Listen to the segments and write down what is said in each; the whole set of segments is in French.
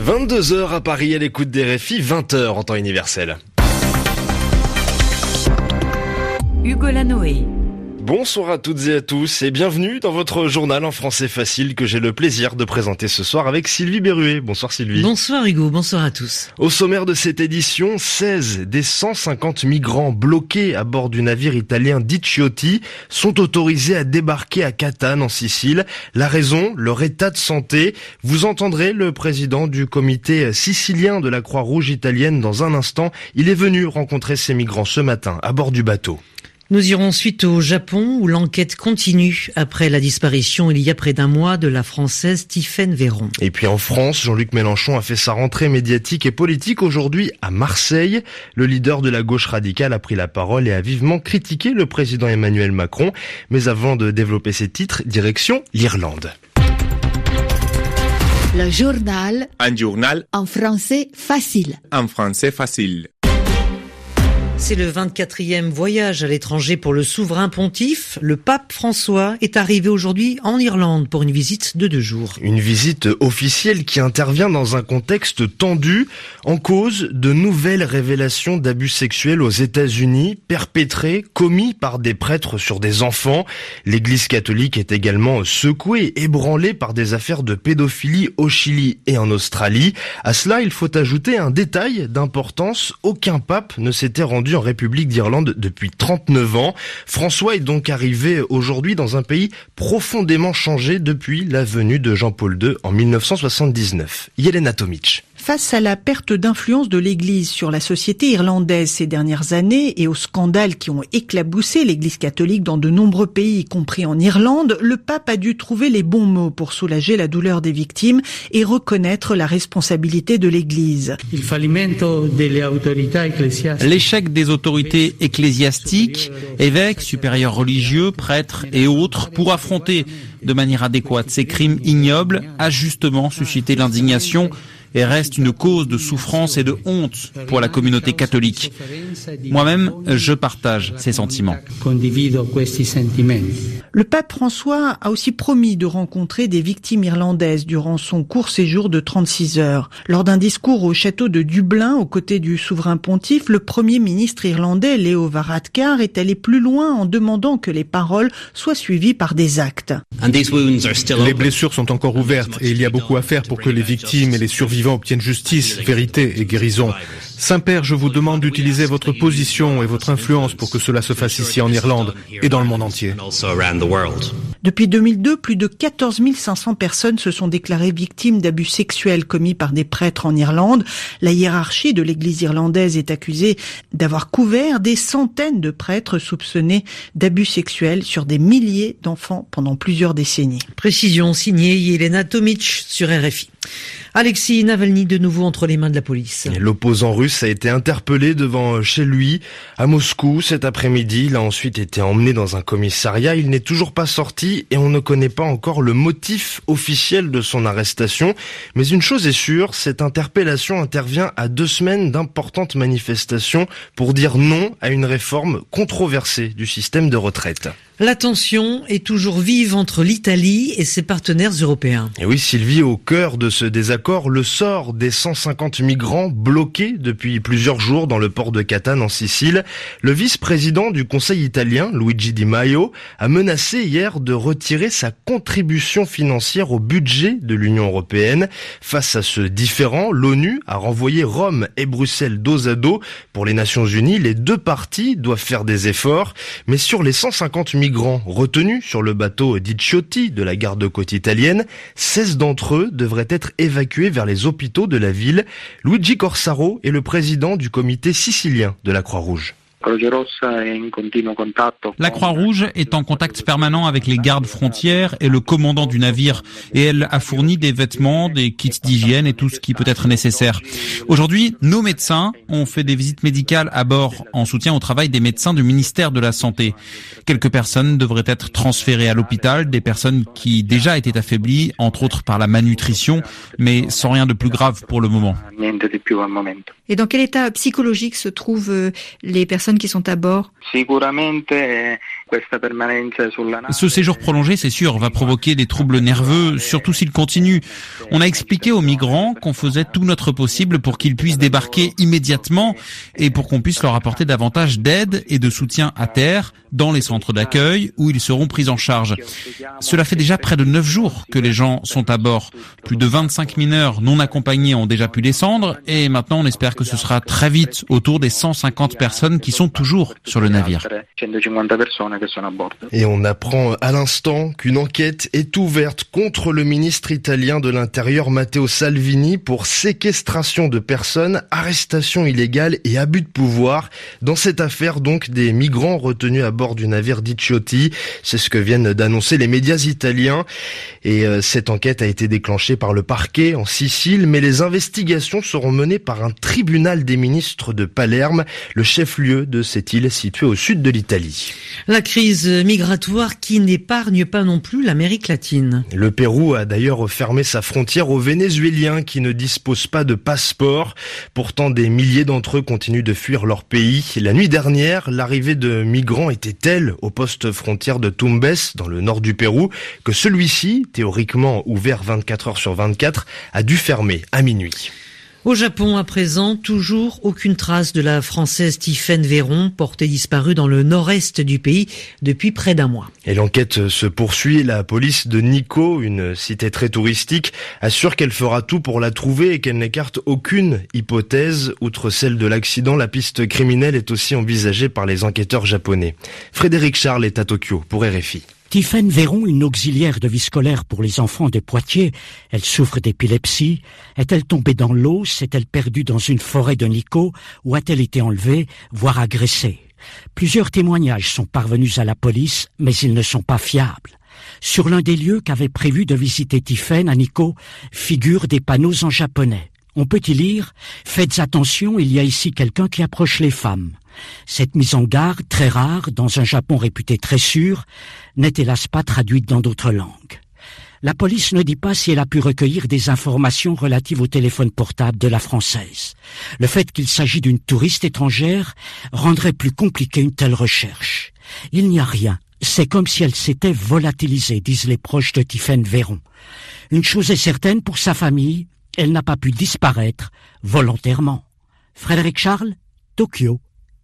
22h à Paris à l'écoute des RFI, 20h en temps universel. Hugo Lanoé. Bonsoir à toutes et à tous et bienvenue dans votre journal en français facile que j'ai le plaisir de présenter ce soir avec Sylvie Berruet. Bonsoir Sylvie. Bonsoir Hugo, bonsoir à tous. Au sommaire de cette édition, 16 des 150 migrants bloqués à bord du navire italien Diciotti sont autorisés à débarquer à Catane en Sicile. La raison, leur état de santé. Vous entendrez le président du comité sicilien de la Croix-Rouge italienne dans un instant. Il est venu rencontrer ces migrants ce matin à bord du bateau. Nous irons ensuite au Japon où l'enquête continue après la disparition il y a près d'un mois de la française Tiffaine Véron. Et puis en France, Jean-Luc Mélenchon a fait sa rentrée médiatique et politique aujourd'hui à Marseille. Le leader de la gauche radicale a pris la parole et a vivement critiqué le président Emmanuel Macron. Mais avant de développer ses titres, direction l'Irlande. Le journal. Un journal. En français facile. En français facile. C'est le 24e voyage à l'étranger pour le souverain pontife. Le pape François est arrivé aujourd'hui en Irlande pour une visite de deux jours. Une visite officielle qui intervient dans un contexte tendu en cause de nouvelles révélations d'abus sexuels aux États-Unis perpétrés, commis par des prêtres sur des enfants. L'Église catholique est également secouée, ébranlée par des affaires de pédophilie au Chili et en Australie. À cela, il faut ajouter un détail d'importance. Aucun pape ne s'était rendu en République d'Irlande depuis 39 ans. François est donc arrivé aujourd'hui dans un pays profondément changé depuis la venue de Jean-Paul II en 1979. Yelena Tomic. Face à la perte d'influence de l'Église sur la société irlandaise ces dernières années et aux scandales qui ont éclaboussé l'Église catholique dans de nombreux pays, y compris en Irlande, le pape a dû trouver les bons mots pour soulager la douleur des victimes et reconnaître la responsabilité de l'Église. L'échec des autorités ecclésiastiques, évêques, supérieurs religieux, prêtres et autres pour affronter de manière adéquate ces crimes ignobles a justement suscité l'indignation et reste une cause de souffrance et de honte pour la communauté catholique. Moi-même, je partage ces sentiments. Le pape François a aussi promis de rencontrer des victimes irlandaises durant son court séjour de 36 heures. Lors d'un discours au château de Dublin aux côtés du souverain pontife, le premier ministre irlandais Léo Varadkar est allé plus loin en demandant que les paroles soient suivies par des actes. Les blessures sont encore ouvertes et il y a beaucoup à faire pour que les victimes et les survivants obtiennent justice, vérité et guérison. Saint-Père, je vous demande d'utiliser votre position et votre influence pour que cela se fasse ici en Irlande et dans le monde entier. Depuis 2002, plus de 14 500 personnes se sont déclarées victimes d'abus sexuels commis par des prêtres en Irlande. La hiérarchie de l'Église irlandaise est accusée d'avoir couvert des centaines de prêtres soupçonnés d'abus sexuels sur des milliers d'enfants pendant plusieurs décennies. Précision signée Yelena Tomic sur RFI. Alexis Navalny de nouveau entre les mains de la police. L'opposant russe a été interpellé devant chez lui à Moscou cet après-midi. Il a ensuite été emmené dans un commissariat. Il n'est toujours pas sorti et on ne connaît pas encore le motif officiel de son arrestation. Mais une chose est sûre, cette interpellation intervient à deux semaines d'importantes manifestations pour dire non à une réforme controversée du système de retraite. La tension est toujours vive entre l'Italie et ses partenaires européens. Et oui, Sylvie, au cœur de ce désaccord, le sort des 150 migrants bloqués depuis plusieurs jours dans le port de Catane en Sicile. Le vice-président du Conseil italien, Luigi Di Maio, a menacé hier de retirer sa contribution financière au budget de l'Union européenne. Face à ce différend, l'ONU a renvoyé Rome et Bruxelles dos à dos. Pour les Nations Unies, les deux parties doivent faire des efforts, mais sur les 150 migrants migrants retenus sur le bateau Diciotti de la garde-côte italienne, 16 d'entre eux devraient être évacués vers les hôpitaux de la ville. Luigi Corsaro est le président du comité sicilien de la Croix-Rouge. La Croix-Rouge est en contact permanent avec les gardes frontières et le commandant du navire et elle a fourni des vêtements, des kits d'hygiène et tout ce qui peut être nécessaire. Aujourd'hui, nos médecins ont fait des visites médicales à bord en soutien au travail des médecins du ministère de la Santé. Quelques personnes devraient être transférées à l'hôpital, des personnes qui déjà étaient affaiblies, entre autres par la malnutrition, mais sans rien de plus grave pour le moment. Et dans quel état psychologique se trouvent euh, les personnes qui sont à bord Ce séjour prolongé, c'est sûr, va provoquer des troubles nerveux, surtout s'il continue. On a expliqué aux migrants qu'on faisait tout notre possible pour qu'ils puissent débarquer immédiatement et pour qu'on puisse leur apporter davantage d'aide et de soutien à terre dans les centres d'accueil où ils seront pris en charge. Cela fait déjà près de neuf jours que les gens sont à bord. Plus de 25 mineurs non accompagnés ont déjà pu descendre et maintenant on espère que ce sera très vite autour des 150 personnes qui sont toujours sur le navire. Et on apprend à l'instant qu'une enquête est ouverte contre le ministre italien de l'Intérieur Matteo Salvini pour séquestration de personnes, arrestation illégale et abus de pouvoir. Dans cette affaire donc des migrants retenus à bord du navire Diciotti, c'est ce que viennent d'annoncer les médias italiens. Et euh, cette enquête a été déclenchée par le parquet en Sicile, mais les investigations seront menées par un tribunal des ministres de Palerme, le chef-lieu de cette île située au sud de l'Italie. La crise migratoire qui n'épargne pas non plus l'Amérique latine. Le Pérou a d'ailleurs fermé sa frontière aux Vénézuéliens qui ne disposent pas de passeport. Pourtant, des milliers d'entre eux continuent de fuir leur pays. La nuit dernière, l'arrivée de migrants était telle au poste frontière de Tumbes, dans le nord du Pérou, que celui-ci, théoriquement ouvert 24 heures sur 24, a dû fermer à minuit. Au Japon, à présent, toujours aucune trace de la Française Tiffaine Véron, portée disparue dans le nord-est du pays depuis près d'un mois. Et l'enquête se poursuit. La police de Nikko, une cité très touristique, assure qu'elle fera tout pour la trouver et qu'elle n'écarte aucune hypothèse. Outre celle de l'accident, la piste criminelle est aussi envisagée par les enquêteurs japonais. Frédéric Charles est à Tokyo pour RFI. Tiffaine Véron, une auxiliaire de vie scolaire pour les enfants de Poitiers, elle souffre d'épilepsie. Est-elle tombée dans l'eau? S'est-elle perdue dans une forêt de Nico? Ou a-t-elle été enlevée, voire agressée? Plusieurs témoignages sont parvenus à la police, mais ils ne sont pas fiables. Sur l'un des lieux qu'avait prévu de visiter Tiffaine à Nico figurent des panneaux en japonais. On peut y lire « Faites attention, il y a ici quelqu'un qui approche les femmes ». Cette mise en garde, très rare, dans un Japon réputé très sûr, n'est hélas pas traduite dans d'autres langues. La police ne dit pas si elle a pu recueillir des informations relatives au téléphone portable de la Française. Le fait qu'il s'agit d'une touriste étrangère rendrait plus compliqué une telle recherche. Il n'y a rien. C'est comme si elle s'était volatilisée, disent les proches de Tiphaine Véron. Une chose est certaine pour sa famille, elle n'a pas pu disparaître volontairement. Frédéric Charles, Tokyo.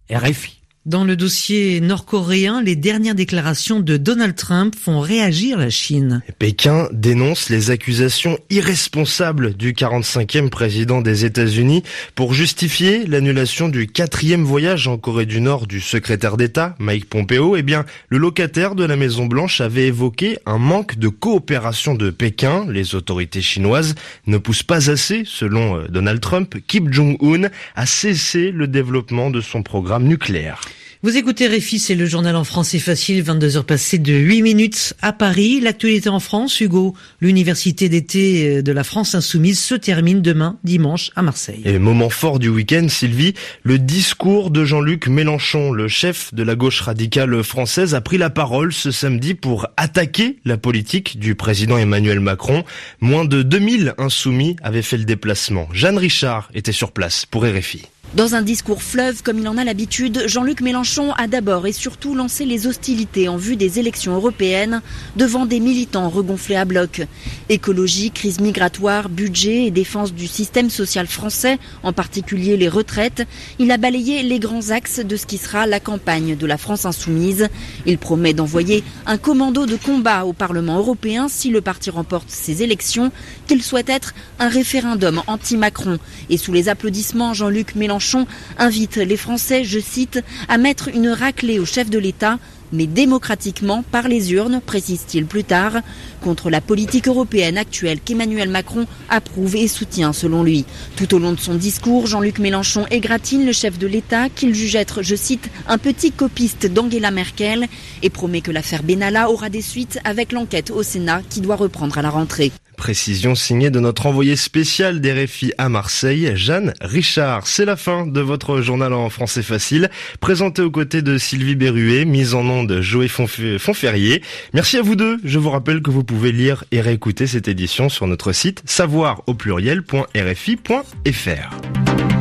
RFI. Dans le dossier nord-coréen, les dernières déclarations de Donald Trump font réagir la Chine. Pékin dénonce les accusations irresponsables du 45e président des États-Unis pour justifier l'annulation du quatrième voyage en Corée du Nord du secrétaire d'État, Mike Pompeo. Eh bien, le locataire de la Maison Blanche avait évoqué un manque de coopération de Pékin. Les autorités chinoises ne poussent pas assez, selon euh, Donald Trump. Kim Jong-un a cessé le développement de son programme nucléaire. Vous écoutez Réfi, c'est le journal en français facile, 22 heures passées de 8 minutes à Paris. L'actualité en France, Hugo, l'université d'été de la France insoumise se termine demain, dimanche, à Marseille. Et moment fort du week-end, Sylvie, le discours de Jean-Luc Mélenchon, le chef de la gauche radicale française, a pris la parole ce samedi pour attaquer la politique du président Emmanuel Macron. Moins de 2000 insoumis avaient fait le déplacement. Jeanne Richard était sur place pour RFI. Dans un discours fleuve comme il en a l'habitude, Jean-Luc Mélenchon a d'abord et surtout lancé les hostilités en vue des élections européennes devant des militants regonflés à bloc. Écologie, crise migratoire, budget et défense du système social français, en particulier les retraites, il a balayé les grands axes de ce qui sera la campagne de la France insoumise. Il promet d'envoyer un commando de combat au Parlement européen si le parti remporte ses élections, qu'il souhaite être un référendum anti-Macron. Et sous les applaudissements, Jean-Luc Mélenchon Mélenchon invite les Français, je cite, à mettre une raclée au chef de l'État mais démocratiquement par les urnes, précise-t-il plus tard, contre la politique européenne actuelle qu'Emmanuel Macron approuve et soutient selon lui. Tout au long de son discours, Jean-Luc Mélenchon égratine le chef de l'État qu'il juge être, je cite, un petit copiste d'Angela Merkel et promet que l'affaire Benalla aura des suites avec l'enquête au Sénat qui doit reprendre à la rentrée. Précision signée de notre envoyé spécial d'RFI à Marseille, Jeanne Richard. C'est la fin de votre journal en français facile, présenté aux côtés de Sylvie Berruet, mise en nom de Joël Fonferrier. Merci à vous deux. Je vous rappelle que vous pouvez lire et réécouter cette édition sur notre site savoir au pluriel.rfi.fr.